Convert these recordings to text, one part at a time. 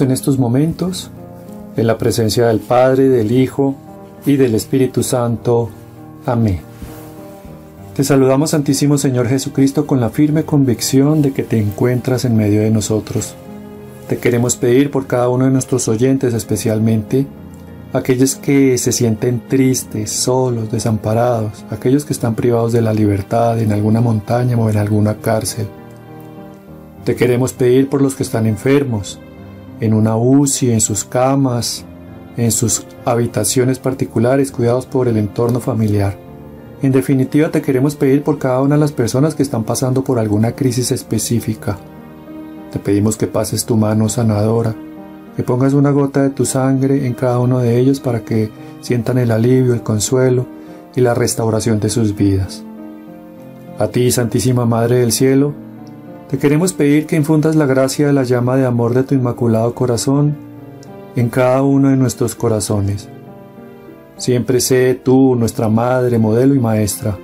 en estos momentos en la presencia del Padre, del Hijo y del Espíritu Santo. Amén. Te saludamos Santísimo Señor Jesucristo con la firme convicción de que te encuentras en medio de nosotros. Te queremos pedir por cada uno de nuestros oyentes especialmente, aquellos que se sienten tristes, solos, desamparados, aquellos que están privados de la libertad en alguna montaña o en alguna cárcel. Te queremos pedir por los que están enfermos, en una UCI, en sus camas, en sus habitaciones particulares, cuidados por el entorno familiar. En definitiva, te queremos pedir por cada una de las personas que están pasando por alguna crisis específica. Te pedimos que pases tu mano sanadora, que pongas una gota de tu sangre en cada uno de ellos para que sientan el alivio, el consuelo y la restauración de sus vidas. A ti, Santísima Madre del Cielo, te queremos pedir que infundas la gracia de la llama de amor de tu inmaculado corazón en cada uno de nuestros corazones. Siempre sé tú nuestra Madre, modelo y maestra.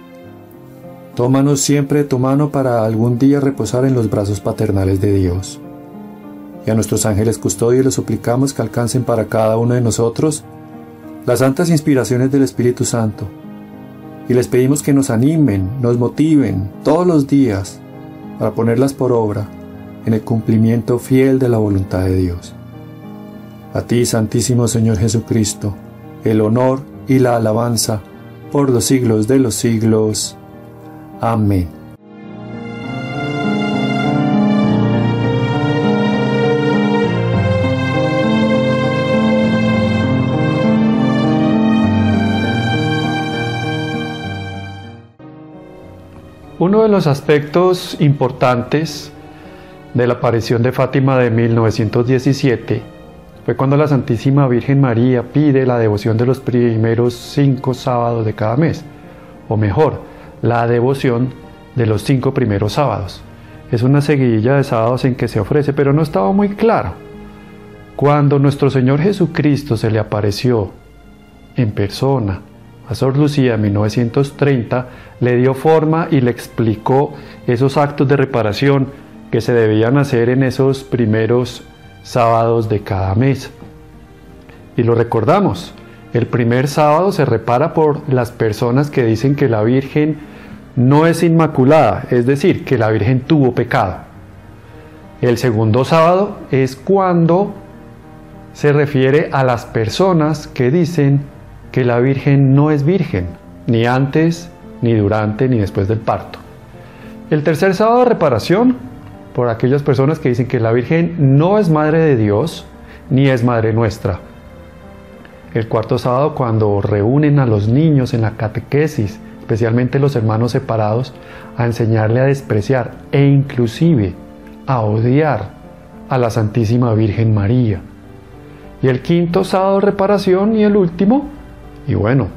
Tómanos siempre de tu mano para algún día reposar en los brazos paternales de Dios. Y a nuestros ángeles custodios les suplicamos que alcancen para cada uno de nosotros las santas inspiraciones del Espíritu Santo. Y les pedimos que nos animen, nos motiven todos los días para ponerlas por obra en el cumplimiento fiel de la voluntad de Dios. A ti, Santísimo Señor Jesucristo, el honor y la alabanza por los siglos de los siglos. Amén. Los aspectos importantes de la aparición de Fátima de 1917 fue cuando la Santísima Virgen María pide la devoción de los primeros cinco sábados de cada mes, o mejor, la devoción de los cinco primeros sábados. Es una seguidilla de sábados en que se ofrece, pero no estaba muy claro. Cuando nuestro Señor Jesucristo se le apareció en persona a Sor Lucía en 1930, le dio forma y le explicó esos actos de reparación que se debían hacer en esos primeros sábados de cada mes. Y lo recordamos, el primer sábado se repara por las personas que dicen que la Virgen no es inmaculada, es decir, que la Virgen tuvo pecado. El segundo sábado es cuando se refiere a las personas que dicen que la Virgen no es virgen, ni antes, ni durante, ni después del parto. El tercer sábado de reparación, por aquellas personas que dicen que la Virgen no es madre de Dios, ni es madre nuestra. El cuarto sábado, cuando reúnen a los niños en la catequesis, especialmente los hermanos separados, a enseñarle a despreciar e inclusive a odiar a la Santísima Virgen María. Y el quinto sábado reparación y el último, y bueno,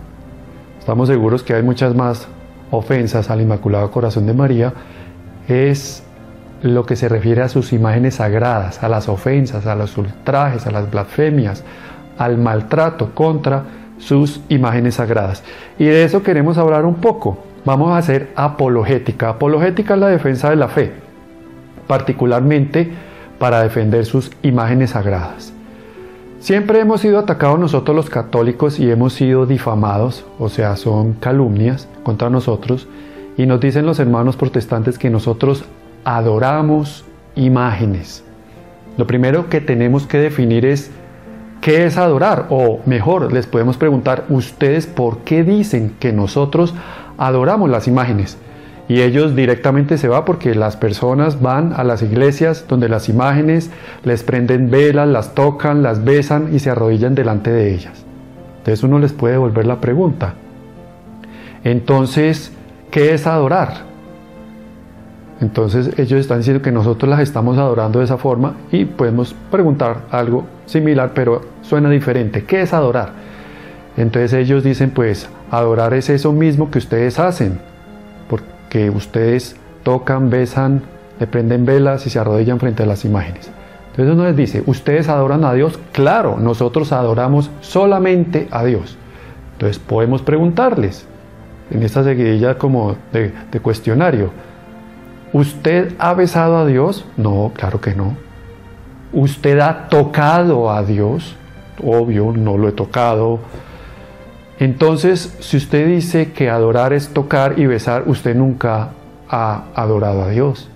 estamos seguros que hay muchas más ofensas al Inmaculado Corazón de María, es lo que se refiere a sus imágenes sagradas, a las ofensas, a los ultrajes, a las blasfemias, al maltrato contra sus imágenes sagradas. Y de eso queremos hablar un poco. Vamos a hacer apologética. Apologética es la defensa de la fe, particularmente para defender sus imágenes sagradas. Siempre hemos sido atacados nosotros los católicos y hemos sido difamados, o sea, son calumnias contra nosotros, y nos dicen los hermanos protestantes que nosotros adoramos imágenes. Lo primero que tenemos que definir es qué es adorar, o mejor, les podemos preguntar, ustedes por qué dicen que nosotros adoramos las imágenes. Y ellos directamente se va porque las personas van a las iglesias donde las imágenes les prenden velas, las tocan, las besan y se arrodillan delante de ellas. Entonces uno les puede devolver la pregunta. Entonces, ¿qué es adorar? Entonces ellos están diciendo que nosotros las estamos adorando de esa forma y podemos preguntar algo similar, pero suena diferente. ¿Qué es adorar? Entonces ellos dicen, pues adorar es eso mismo que ustedes hacen que ustedes tocan, besan, le prenden velas y se arrodillan frente a las imágenes. Entonces uno les dice, ¿ustedes adoran a Dios? Claro, nosotros adoramos solamente a Dios. Entonces podemos preguntarles, en esta seguidilla como de, de cuestionario, ¿usted ha besado a Dios? No, claro que no. ¿Usted ha tocado a Dios? Obvio, no lo he tocado. Entonces, si usted dice que adorar es tocar y besar, usted nunca ha adorado a Dios.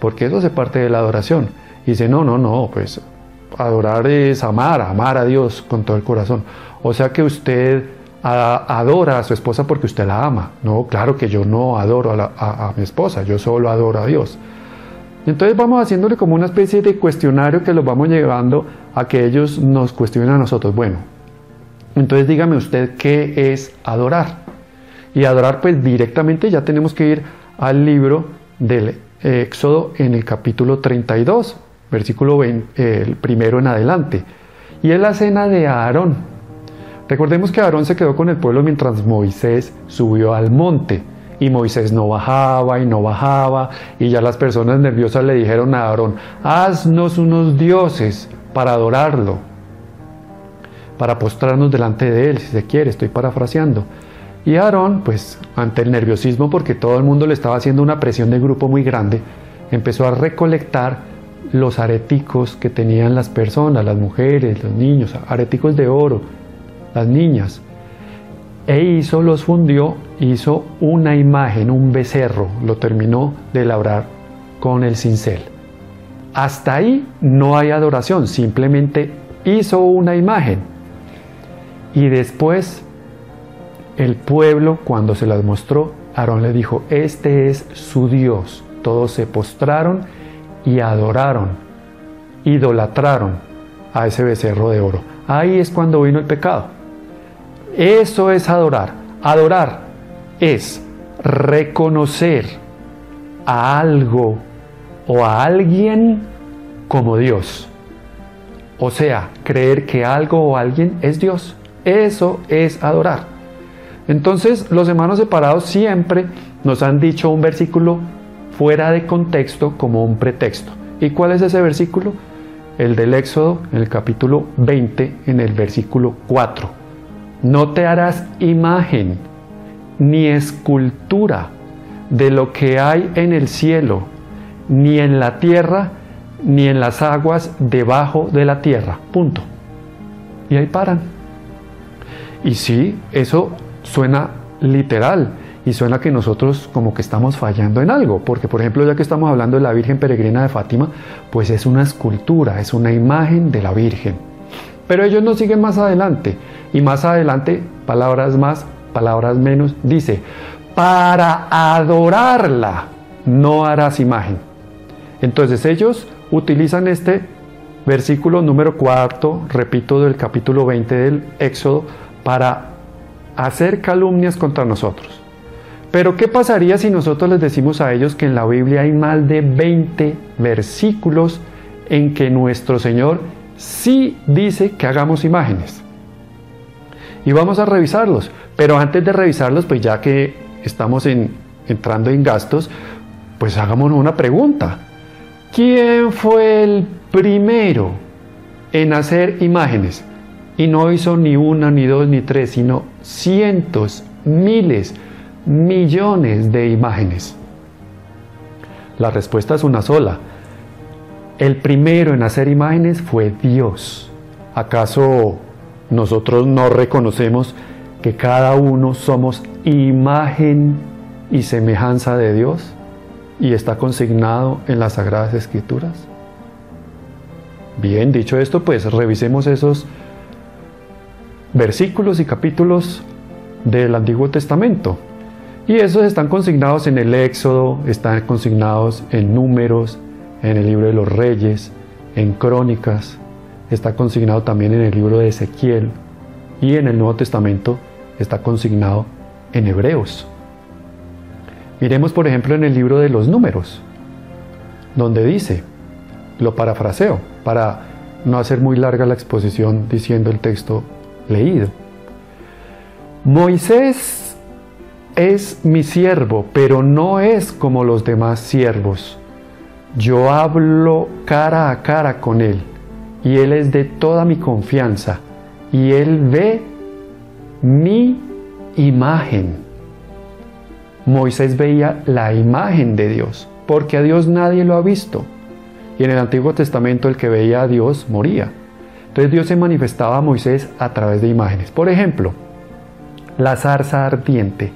Porque eso hace parte de la adoración. Y dice, no, no, no, pues adorar es amar, amar a Dios con todo el corazón. O sea que usted adora a su esposa porque usted la ama. No, claro que yo no adoro a, mi esposa, yo solo adoro a Dios. Entonces vamos haciéndole como una especie de cuestionario que los vamos llevando a que ellos nos cuestionen a nosotros. Bueno, entonces dígame usted qué es adorar. Y adorar pues directamente ya tenemos que ir al libro del Éxodo en el capítulo 32, versículo 20, el primero en adelante. Y es la cena de Aarón. Recordemos que Aarón se quedó con el pueblo mientras Moisés subió al monte. Y Moisés no bajaba y no bajaba. Y ya las personas nerviosas le dijeron a Aarón, haznos unos dioses para adorarlo. Para postrarnos delante de él, si se quiere, estoy parafraseando. Y Aarón, pues ante el nerviosismo, porque todo el mundo le estaba haciendo una presión de grupo muy grande, empezó a recolectar los areticos que tenían las personas, las mujeres, los niños, areticos de oro, las niñas. E hizo, los fundió, hizo una imagen, un becerro, lo terminó de labrar con el cincel. Hasta ahí no hay adoración, simplemente hizo una imagen. Y después el pueblo, cuando se las mostró, Aarón le dijo, este es su Dios. Todos se postraron y adoraron, idolatraron a ese becerro de oro. Ahí es cuando vino el pecado. Eso es adorar. Adorar es reconocer a algo o a alguien como Dios. O sea, creer que algo o alguien es Dios. Eso es adorar. Entonces, los hermanos separados siempre nos han dicho un versículo fuera de contexto como un pretexto. ¿Y cuál es ese versículo? El del Éxodo, en el capítulo 20, en el versículo 4. No te harás imagen ni escultura de lo que hay en el cielo, ni en la tierra, ni en las aguas debajo de la tierra. Punto. Y ahí paran. Y sí, eso suena literal y suena que nosotros como que estamos fallando en algo, porque por ejemplo ya que estamos hablando de la Virgen Peregrina de Fátima, pues es una escultura, es una imagen de la Virgen. Pero ellos no siguen más adelante. Y más adelante, palabras más, palabras menos, dice, para adorarla no harás imagen. Entonces ellos utilizan este versículo número cuarto, repito, del capítulo 20 del Éxodo, para hacer calumnias contra nosotros. Pero ¿qué pasaría si nosotros les decimos a ellos que en la Biblia hay más de 20 versículos en que nuestro Señor sí dice que hagamos imágenes. Y vamos a revisarlos. Pero antes de revisarlos, pues ya que estamos entrando en gastos, pues hagámonos una pregunta. ¿Quién fue el primero en hacer imágenes? Y no hizo ni una, ni dos, ni tres, sino cientos, miles, millones de imágenes. La respuesta es una sola. El primero en hacer imágenes fue Dios. ¿Acaso nosotros no reconocemos que cada uno somos imagen y semejanza de Dios y está consignado en las Sagradas Escrituras? Bien, dicho esto, pues revisemos esos versículos y capítulos del Antiguo Testamento. Y esos están consignados en el Éxodo, están consignados en números, en el libro de los reyes, en crónicas, está consignado también en el libro de Ezequiel y en el Nuevo Testamento está consignado en Hebreos. Miremos por ejemplo en el libro de los números, donde dice, lo parafraseo para no hacer muy larga la exposición diciendo el texto leído. Moisés es mi siervo, pero no es como los demás siervos yo hablo cara a cara con Él y Él es de toda mi confianza y Él ve mi imagen. Moisés veía la imagen de Dios, porque a Dios nadie lo ha visto. Y en el Antiguo Testamento el que veía a Dios moría. Entonces Dios se manifestaba a Moisés a través de imágenes. Por ejemplo, la zarza ardiente.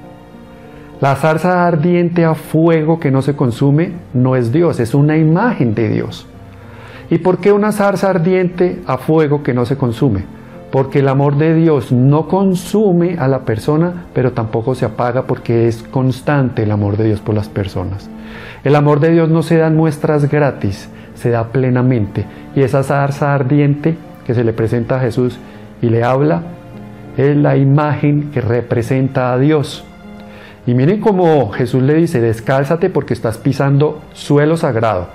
La zarza ardiente a fuego que no se consume no es Dios, es una imagen de Dios. ¿Y por qué una zarza ardiente a fuego que no se consume? Porque el amor de Dios no consume a la persona, pero tampoco se apaga porque es constante el amor de Dios por las personas. El amor de Dios no se da en muestras gratis, se da plenamente. Y esa zarza ardiente que se le presenta a Jesús y le habla, es la imagen que representa a Dios. Y miren cómo Jesús le dice, descálzate porque estás pisando suelo sagrado.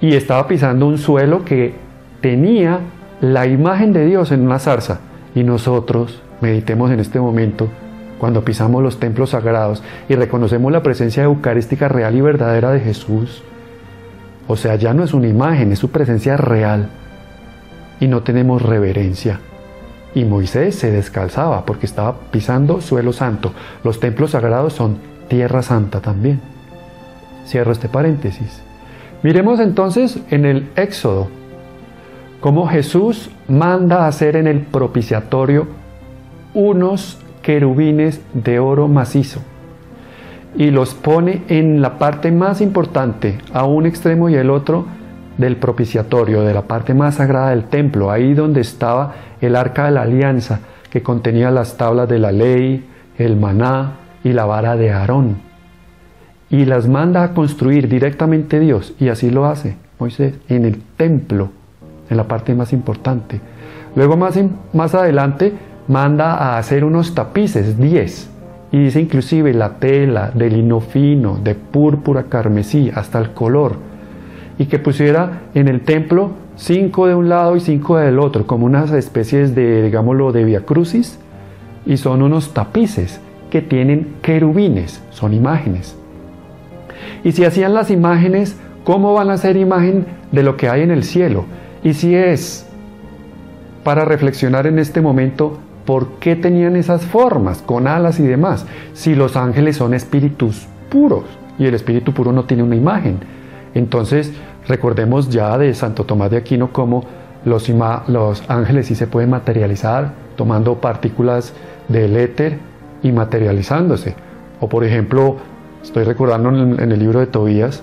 Y estaba pisando un suelo que tenía la imagen de Dios en una zarza. Y nosotros meditemos en este momento, cuando pisamos los templos sagrados y reconocemos la presencia eucarística real y verdadera de Jesús. O sea, ya no es una imagen, es su presencia real. Y no tenemos reverencia. Y Moisés se descalzaba porque estaba pisando suelo santo. Los templos sagrados son tierra santa también. Cierro este paréntesis. Miremos entonces en el Éxodo cómo Jesús manda hacer en el propiciatorio unos querubines de oro macizo y los pone en la parte más importante, a un extremo y el otro del propiciatorio, de la parte más sagrada del templo, ahí donde estaba el arca de la alianza, que contenía las tablas de la ley, el maná y la vara de Aarón. Y las manda a construir directamente Dios, y así lo hace Moisés, en el templo, en la parte más importante. Luego más, más adelante manda a hacer unos tapices, 10, y dice inclusive la tela de lino fino, de púrpura carmesí, hasta el color, y que pusiera en el templo cinco de un lado y cinco del otro, como unas especies de, digámoslo, de via crucis, y son unos tapices que tienen querubines, son imágenes. Y si hacían las imágenes, ¿cómo van a ser imagen de lo que hay en el cielo? Y si es para reflexionar en este momento, ¿por qué tenían esas formas, con alas y demás? Si los ángeles son espíritus puros y el espíritu puro no tiene una imagen. Entonces, recordemos ya de Santo Tomás de Aquino cómo los, ángeles sí se pueden materializar tomando partículas del éter y materializándose. O por ejemplo, estoy recordando en el, libro de Tobías,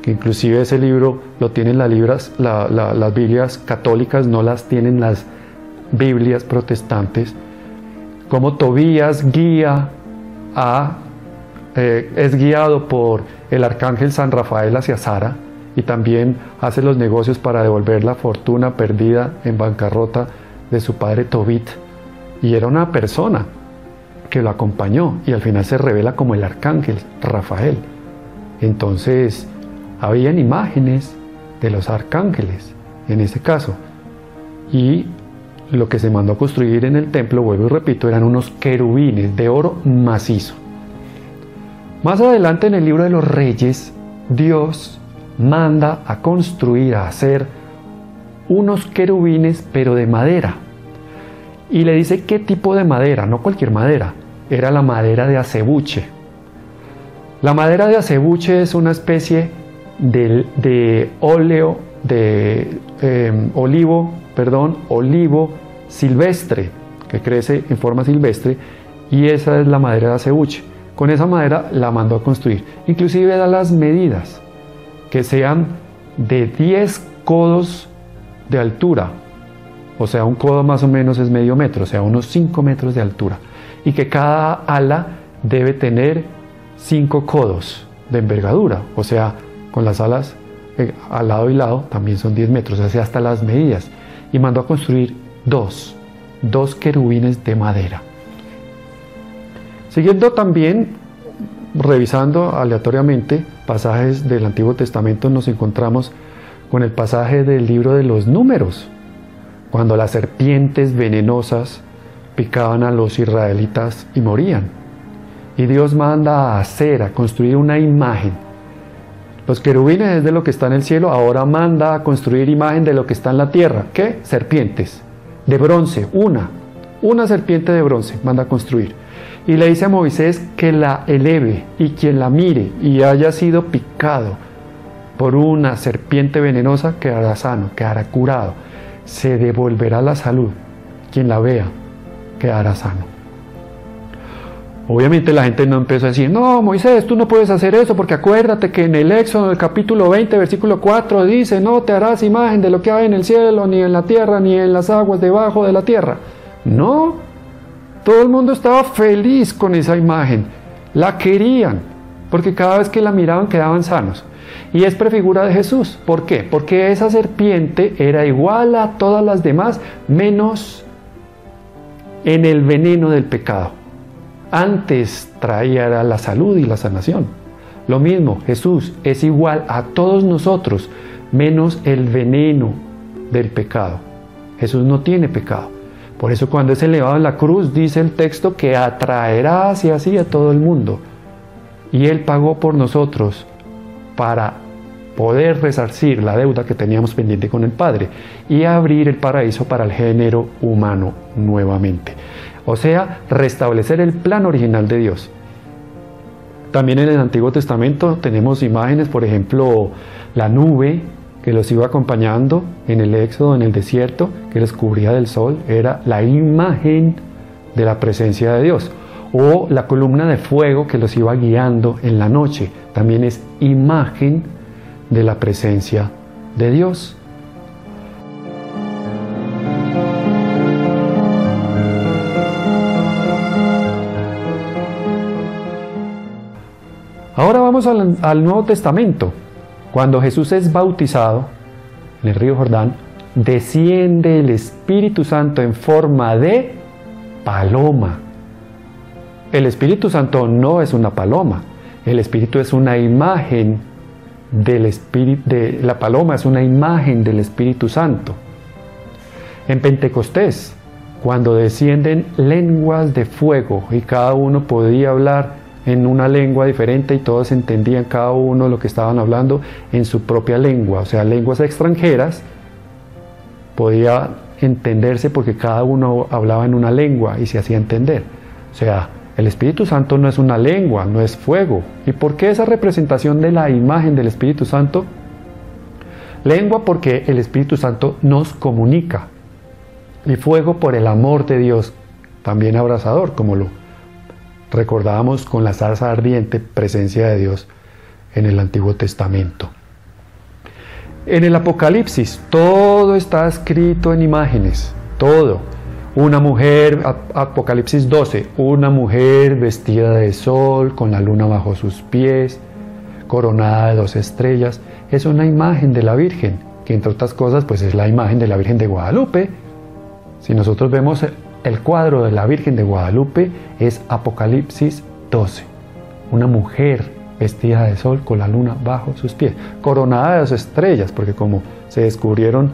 que inclusive ese libro lo tienen las Biblias católicas, no las tienen las Biblias protestantes, como Tobías guía a, eh, es guiado por el arcángel San Rafael hacia Sara y también hace los negocios para devolver la fortuna perdida en bancarrota de su padre Tobit. Y era una persona que lo acompañó y al final se revela como el arcángel Rafael. Entonces, habían imágenes de los arcángeles en ese caso. Y lo que se mandó a construir en el templo, vuelvo y repito, eran unos querubines de oro macizo. Más adelante en el libro de los reyes, Dios manda a construir, a hacer unos querubines, pero de madera. Y le dice qué tipo de madera, no cualquier madera, era la madera de acebuche. La madera de acebuche es una especie de, óleo, de em, olivo, perdón, olivo silvestre, que crece en forma silvestre, y esa es la madera de acebuche. Con esa madera la mandó a construir. Inclusive da las medidas, que sean de 10 codos de altura, o sea, un codo más o menos es medio metro, o sea, unos 5 metros de altura, y que cada ala debe tener 5 codos de envergadura, o sea, con las alas eh, al lado y lado también son 10 metros, o sea, hasta las medidas, y mandó a construir dos, dos querubines de madera. Siguiendo también, revisando aleatoriamente pasajes del Antiguo Testamento, nos encontramos con el pasaje del libro de los números, cuando las serpientes venenosas picaban a los israelitas y morían. Y Dios manda a hacer, a construir una imagen. Los querubines es de lo que está en el cielo, ahora manda a construir imagen de lo que está en la tierra. ¿Qué? Serpientes. De bronce, una. Una serpiente de bronce manda a construir y le dice a Moisés que la eleve y quien la mire y haya sido picado por una serpiente venenosa quedará sano, quedará curado, se devolverá la salud. Quien la vea quedará sano. Obviamente la gente no empezó a decir, no, Moisés, tú no puedes hacer eso porque acuérdate que en el Éxodo, el capítulo 20, versículo 4, dice, no te harás imagen de lo que hay en el cielo, ni en la tierra, ni en las aguas debajo de la tierra. No, todo el mundo estaba feliz con esa imagen, la querían, porque cada vez que la miraban quedaban sanos. Y es prefigura de Jesús. ¿Por qué? Porque esa serpiente era igual a todas las demás, menos en el veneno del pecado antes traía la salud y la sanación. Lo mismo, Jesús es igual a todos nosotros, menos el veneno del pecado. Jesús no tiene pecado. Por eso cuando es elevado en la cruz dice el texto que atraerá hacia sí a todo el mundo. Y Él pagó por nosotros para poder resarcir la deuda que teníamos pendiente con el Padre y abrir el paraíso para el género humano nuevamente o sea, restablecer el plan original de Dios. También en el Antiguo Testamento tenemos imágenes, por ejemplo, la nube que los iba acompañando en el éxodo, en el desierto, que les cubría del sol, era la imagen de la presencia de Dios. O la columna de fuego que los iba guiando en la noche, también es imagen de la presencia de Dios. Ahora vamos al, Nuevo Testamento. Cuando Jesús es bautizado en el río Jordán, desciende el Espíritu Santo en forma de paloma. El Espíritu Santo no es una paloma, el Espíritu es una imagen del Espíritu, de, la paloma es una imagen del Espíritu Santo. En Pentecostés, cuando descienden lenguas de fuego y cada uno podía hablar en una lengua diferente y todos entendían cada uno lo que estaban hablando en su propia lengua, o sea, lenguas extranjeras, podía entenderse porque cada uno hablaba en una lengua y se hacía entender. O sea, el Espíritu Santo no es una lengua, no es fuego. ¿Y por qué esa representación de la imagen del Espíritu Santo? Lengua porque el Espíritu Santo nos comunica. Y fuego por el amor de Dios, también abrazador, como lo recordábamos con la zarza ardiente presencia de Dios en el Antiguo Testamento. En el Apocalipsis todo está escrito en imágenes, todo. Una mujer, Apocalipsis 12, una mujer vestida de sol, con la luna bajo sus pies, coronada de dos estrellas, es una imagen de la Virgen, que entre otras cosas pues es la imagen de la Virgen de Guadalupe. Si nosotros vemos el cuadro de la Virgen de Guadalupe es Apocalipsis 12. Una mujer vestida de sol con la luna bajo sus pies, coronada de dos estrellas, porque como se descubrieron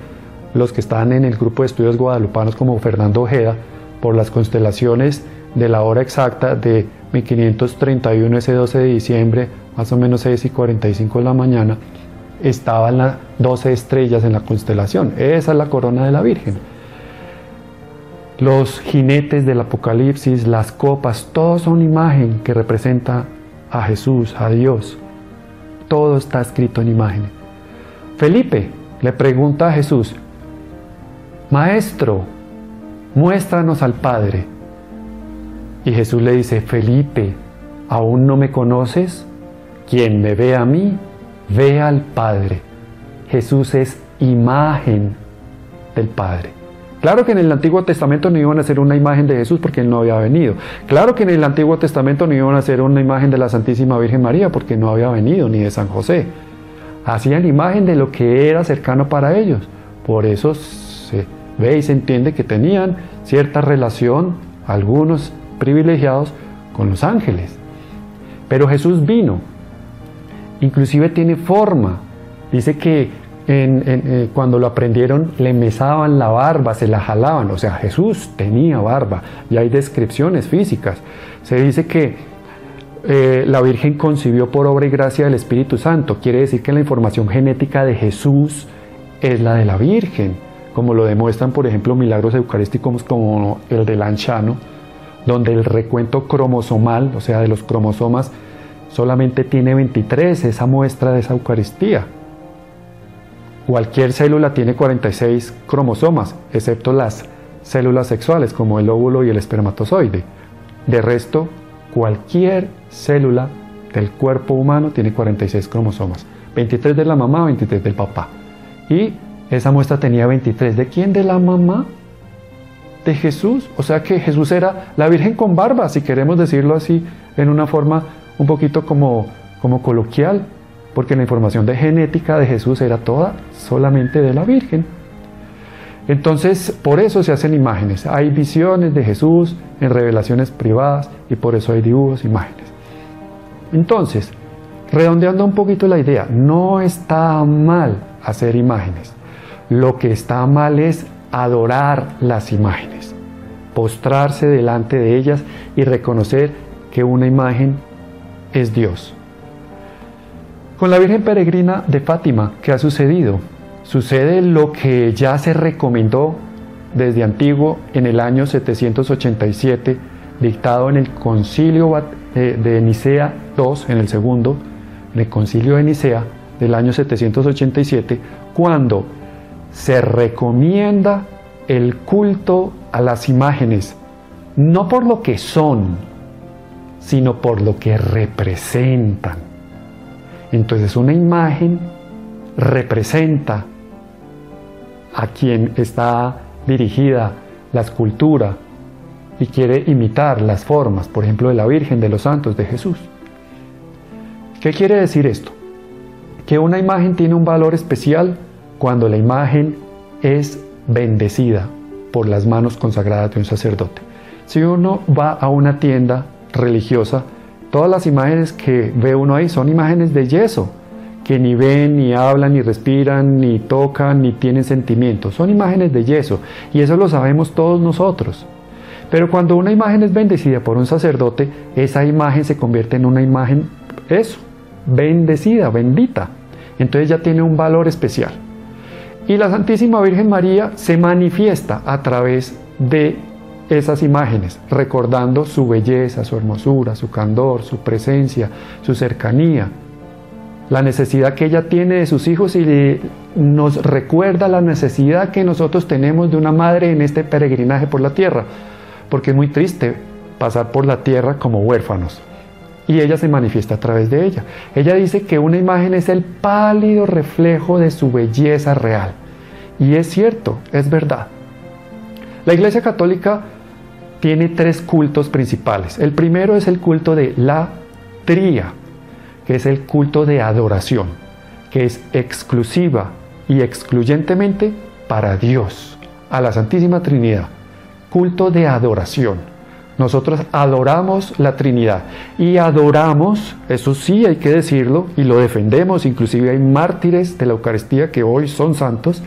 los que están en el grupo de estudios guadalupanos como Fernando Ojeda, por las constelaciones de la hora exacta de 1531, ese 12 de diciembre, más o menos 6 y 45 de la mañana, estaban las 12 estrellas en la constelación. Esa es la corona de la Virgen los jinetes del Apocalipsis, las copas, todos son imagen que representa a Jesús, a Dios. Todo está escrito en imagen. Felipe le pregunta a Jesús, Maestro, muéstranos al Padre. Y Jesús le dice, Felipe, ¿aún no me conoces? Quien me ve a mí, ve al Padre. Jesús es imagen del Padre. Claro que en el Antiguo Testamento no iban a hacer una imagen de Jesús porque Él no había venido. Claro que en el Antiguo Testamento no iban a hacer una imagen de la Santísima Virgen María porque no había venido, ni de San José. Hacían imagen de lo que era cercano para ellos. Por eso se ve y se entiende que tenían cierta relación, algunos privilegiados, con los ángeles. Pero Jesús vino. Inclusive tiene forma. Dice que eh, cuando lo aprendieron le mesaban la barba, se la jalaban, o sea, Jesús tenía barba y hay descripciones físicas. Se dice que eh, la Virgen concibió por obra y gracia del Espíritu Santo, quiere decir que la información genética de Jesús es la de la Virgen, como lo demuestran, por ejemplo, milagros eucarísticos como el del Anchano, donde el recuento cromosomal, o sea, de los cromosomas, solamente tiene 23, esa muestra de esa Eucaristía cualquier célula tiene 46 cromosomas, excepto las células sexuales como el óvulo y el espermatozoide. De resto, cualquier célula del cuerpo humano tiene 46 cromosomas. 23 de la mamá, 23 del papá. Y esa muestra tenía 23. ¿De quién? De la mamá de Jesús. O sea que Jesús era la Virgen con barba, si queremos decirlo así, en una forma un poquito como, como coloquial, porque la información de genética de Jesús era toda solamente de la Virgen. Entonces, por eso se hacen imágenes. Hay visiones de Jesús en revelaciones privadas y por eso hay dibujos, imágenes. Entonces, redondeando un poquito la idea, no está mal hacer imágenes. Lo que está mal es adorar las imágenes, postrarse delante de ellas y reconocer que una imagen es Dios. Con la Virgen Peregrina de Fátima, ¿qué ha sucedido? Sucede lo que ya se recomendó desde antiguo en el año 787, dictado en el concilio eh, de Nicea II, en el segundo, en el concilio de Nicea del año 787, cuando se recomienda el culto a las imágenes, no por lo que son, sino por lo que representan. Entonces una imagen representa a quien está dirigida la escultura y quiere imitar las formas, por ejemplo, de la Virgen, de los santos, de Jesús. ¿Qué quiere decir esto? Que una imagen tiene un valor especial cuando la imagen es bendecida por las manos consagradas de un sacerdote. Si uno va a una tienda religiosa, todas las imágenes que ve uno ahí son imágenes de yeso, que ni ven, ni hablan, ni respiran, ni tocan, ni tienen sentimientos. Son imágenes de yeso y eso lo sabemos todos nosotros. Pero cuando una imagen es bendecida por un sacerdote, esa imagen se convierte en una imagen, eso, bendecida, bendita. Entonces ya tiene un valor especial. Y la Santísima Virgen María se manifiesta a través de esas imágenes, recordando su belleza, su hermosura, su candor, su presencia, su cercanía, la necesidad que ella tiene de sus hijos y nos recuerda la necesidad que nosotros tenemos de una madre en este peregrinaje por la tierra, porque es muy triste pasar por la tierra como huérfanos. Y ella se manifiesta a través de ella. Ella dice que una imagen es el pálido reflejo de su belleza real. Y es cierto, es verdad. La Iglesia Católica tiene tres cultos principales. El primero es el culto de la tría, que es el culto de adoración, que es exclusiva y excluyentemente para Dios, a la Santísima Trinidad. Culto de adoración. Nosotros adoramos la Trinidad y adoramos, eso sí hay que decirlo, y lo defendemos, inclusive hay mártires de la Eucaristía que hoy son santos,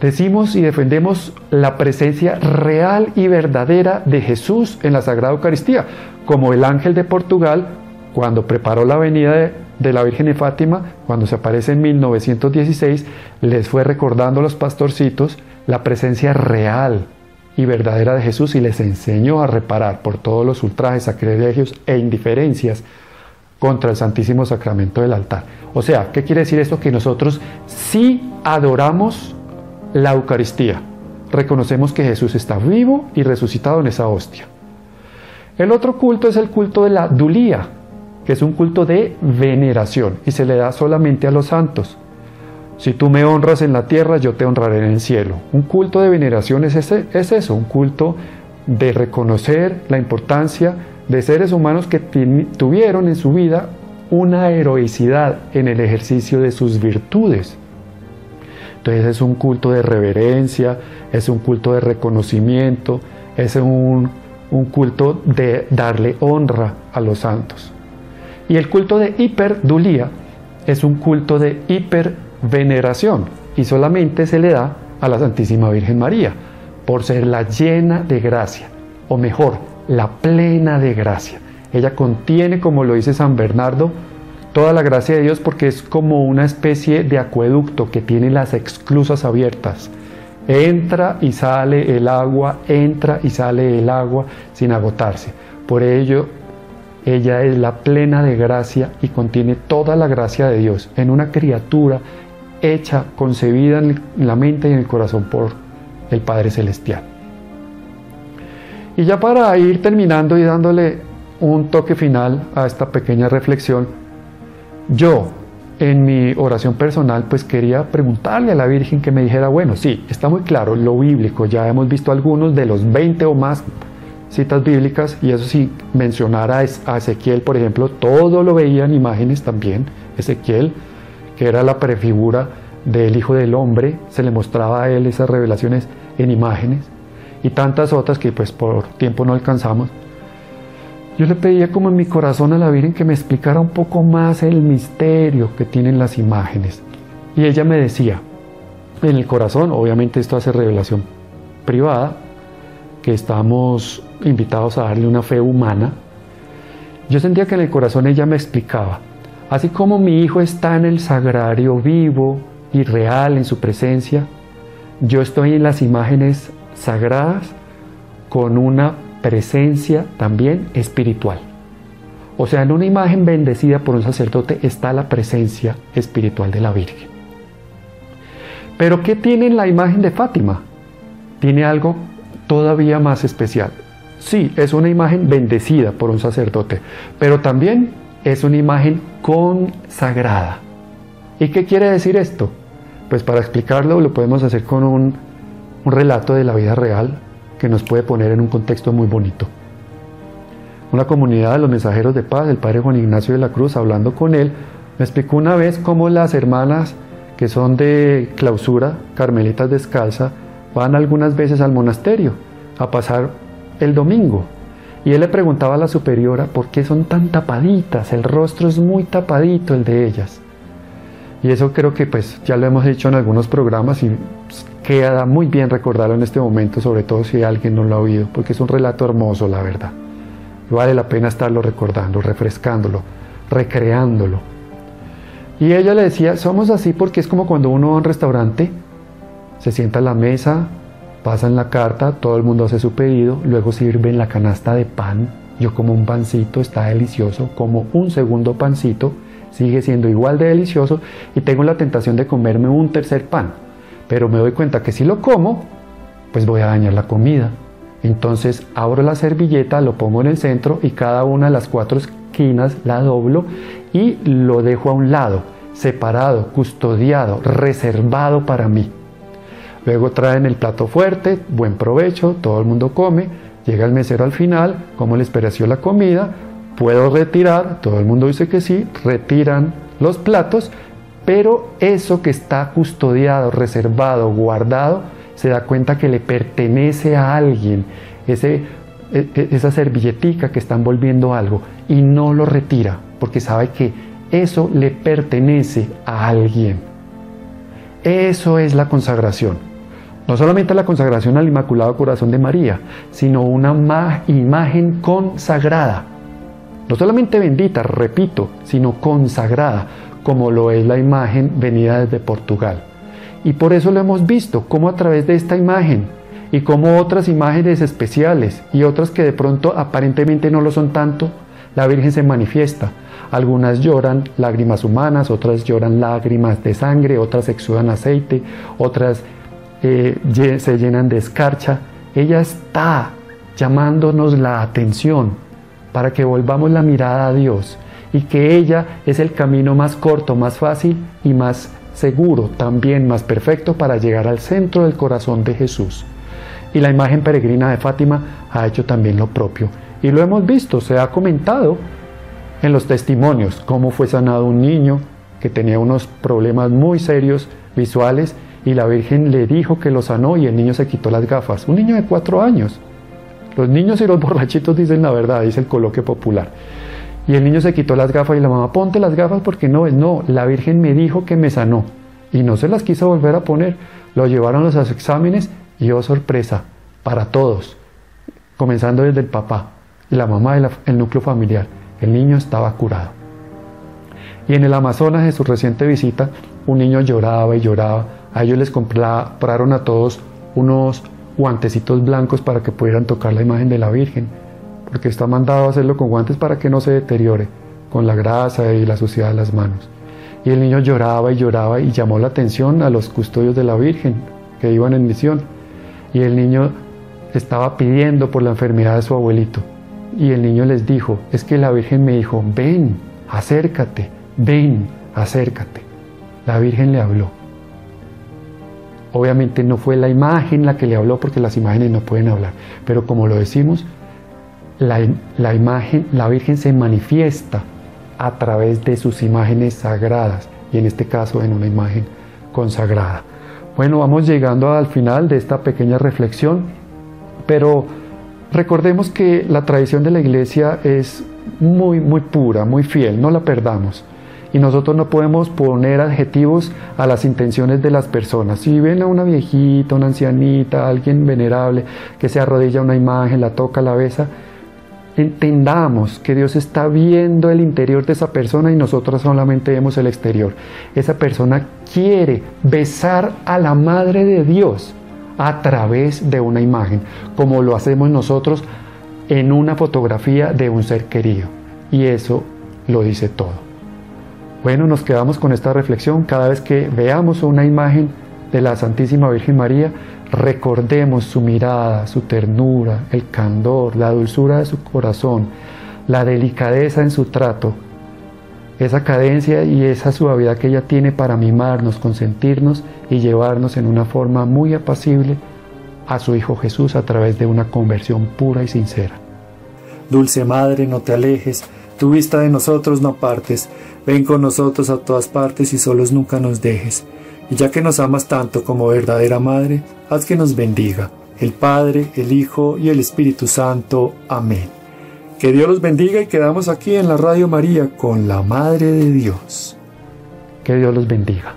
decimos y defendemos la presencia real y verdadera de Jesús en la Sagrada Eucaristía, como el ángel de Portugal cuando preparó la venida de, la Virgen de Fátima, cuando se aparece en 1916, les fue recordando a los pastorcitos la presencia real y verdadera de Jesús y les enseñó a reparar por todos los ultrajes, sacrilegios e indiferencias contra el Santísimo Sacramento del altar. O sea, ¿qué quiere decir esto? Que nosotros sí adoramos la Eucaristía. Reconocemos que Jesús está vivo y resucitado en esa hostia. El otro culto es el culto de la dulía, que es un culto de veneración y se le da solamente a los santos. Si tú me honras en la tierra, yo te honraré en el cielo. Un culto de veneración es, es eso, un culto de reconocer la importancia de seres humanos que tuvieron en su vida una heroicidad en el ejercicio de sus virtudes. Entonces es un culto de reverencia, es un culto de reconocimiento, es un, un culto de darle honra a los santos. Y el culto de hiperdulía es un culto de hiper veneración y solamente se le da a la Santísima Virgen María por ser la llena de gracia, o mejor, la plena de gracia. Ella contiene, como lo dice San Bernardo, toda la gracia de Dios porque es como una especie de acueducto que tiene las exclusas abiertas. Entra y sale el agua, entra y sale el agua sin agotarse. Por ello, ella es la plena de gracia y contiene toda la gracia de Dios en una criatura hecha, concebida en la mente y en el corazón por el Padre Celestial. Y ya para ir terminando y dándole un toque final a esta pequeña reflexión, yo en mi oración personal pues quería preguntarle a la Virgen que me dijera, bueno, sí, está muy claro lo bíblico, ya hemos visto algunos de los 20 o más citas bíblicas y eso sí, mencionar a Ezequiel, por ejemplo, todo lo veía en imágenes también, Ezequiel, que era la prefigura del Hijo del Hombre, se le mostraba a él esas revelaciones en imágenes y tantas otras que pues por tiempo no alcanzamos. Yo le pedía como en mi corazón a la Virgen que me explicara un poco más el misterio que tienen las imágenes. Y ella me decía, en el corazón, obviamente esto hace revelación privada, que estamos invitados a darle una fe humana, yo sentía que en el corazón ella me explicaba, así como mi hijo está en el sagrario vivo y real en su presencia, yo estoy en las imágenes sagradas con una presencia también espiritual. O sea, en una imagen bendecida por un sacerdote está la presencia espiritual de la Virgen. Pero ¿qué tiene la imagen de Fátima? Tiene algo todavía más especial. Sí, es una imagen bendecida por un sacerdote, pero también es una imagen consagrada. ¿Y qué quiere decir esto? Pues para explicarlo lo podemos hacer con un, un relato de la vida real que nos puede poner en un contexto muy bonito. Una comunidad de los mensajeros de paz, el padre Juan Ignacio de la Cruz, hablando con él, me explicó una vez cómo las hermanas que son de clausura, carmelitas descalza, van algunas veces al monasterio a pasar el domingo. Y él le preguntaba a la superiora por qué son tan tapaditas, el rostro es muy tapadito el de ellas. Y eso creo que pues ya lo hemos dicho en algunos programas y queda muy bien recordarlo en este momento, sobre todo si alguien no lo ha oído, porque es un relato hermoso, la verdad. Vale la pena estarlo recordando, refrescándolo, recreándolo. Y ella le decía, somos así porque es como cuando uno va a un restaurante, se sienta a la mesa, pasan la carta, todo el mundo hace su pedido, luego sirven la canasta de pan, yo como un pancito, está delicioso, como un segundo pancito, sigue siendo igual de delicioso y tengo la tentación de comerme un tercer pan, pero me doy cuenta que si lo como, pues voy a dañar la comida. Entonces abro la servilleta, lo pongo en el centro y cada una de las cuatro esquinas la doblo y lo dejo a un lado, separado, custodiado, reservado para mí. Luego traen el plato fuerte, buen provecho, todo el mundo come, llega el mesero al final, cómo les pareció la comida, puedo retirar, todo el mundo dice que sí, retiran los platos, pero eso que está custodiado, reservado, guardado, se da cuenta que le pertenece a alguien, ese, e, e, esa servilletica que está envolviendo algo, y no lo retira, porque sabe que eso le pertenece a alguien. Eso es la consagración. No solamente la consagración al Inmaculado Corazón de María, sino una imagen consagrada. No solamente bendita, repito, sino consagrada, como lo es la imagen venida desde Portugal. Y por eso lo hemos visto, como a través de esta imagen y como otras imágenes especiales y otras que de pronto aparentemente no lo son tanto, la Virgen se manifiesta. Algunas lloran lágrimas humanas, otras lloran lágrimas de sangre, otras exudan aceite, otras eh, se llenan de escarcha, ella está llamándonos la atención para que volvamos la mirada a Dios y que ella es el camino más corto, más fácil y más seguro, también más perfecto para llegar al centro del corazón de Jesús. Y la imagen peregrina de Fátima ha hecho también lo propio. Y lo hemos visto, se ha comentado en los testimonios cómo fue sanado un niño que tenía unos problemas muy serios visuales y la Virgen le dijo que lo sanó y el niño se quitó las gafas. Un niño de cuatro años. Los niños y los borrachitos dicen la verdad, dice el coloquio popular. Y el niño se quitó las gafas y la mamá, ponte las gafas porque no es, no, la Virgen me dijo que me sanó. Y no se las quiso volver a poner. Lo llevaron a los exámenes y oh sorpresa, para todos, comenzando desde el papá y la mamá y el núcleo familiar. El niño estaba curado. Y en el Amazonas, en su reciente visita, un niño lloraba y lloraba a ellos les compraron a todos unos guantecitos blancos para que pudieran tocar la imagen de la Virgen, porque está mandado a hacerlo con guantes para que no se deteriore con la grasa y la suciedad de las manos. Y el niño lloraba y lloraba y llamó la atención a los custodios de la Virgen que iban en misión. Y el niño estaba pidiendo por la enfermedad de su abuelito. Y el niño les dijo, es que la Virgen me dijo, ven, acércate, ven, acércate. La Virgen le habló. Obviamente no fue la imagen la que le habló porque las imágenes no pueden hablar, pero como lo decimos, la, la imagen, la Virgen se manifiesta a través de sus imágenes sagradas y en este caso en una imagen consagrada. Bueno, vamos llegando al final de esta pequeña reflexión, pero recordemos que la tradición de la iglesia es muy, muy pura, muy fiel, no la perdamos. Y nosotros no podemos poner adjetivos a las intenciones de las personas. Si ven a una viejita, una ancianita, alguien venerable que se arrodilla a una imagen, la toca, la besa, entendamos que Dios está viendo el interior de esa persona y nosotros solamente vemos el exterior. Esa persona quiere besar a la Madre de Dios a través de una imagen, como lo hacemos nosotros en una fotografía de un ser querido. Y eso lo dice todo. Bueno, nos quedamos con esta reflexión. Cada vez que veamos una imagen de la Santísima Virgen María, recordemos su mirada, su ternura, el candor, la dulzura de su corazón, la delicadeza en su trato, esa cadencia y esa suavidad que ella tiene para mimarnos, consentirnos y llevarnos en una forma muy apacible a su Hijo Jesús a través de una conversión pura y sincera. Dulce Madre, no te alejes, tu vista de nosotros no partes, ven con nosotros a todas partes y solos nunca nos dejes. Y ya que nos amas tanto como verdadera Madre, haz que nos bendiga, el Padre, el Hijo y el Espíritu Santo. Amén. Que Dios los bendiga y quedamos aquí en la Radio María con la Madre de Dios. Que Dios los bendiga.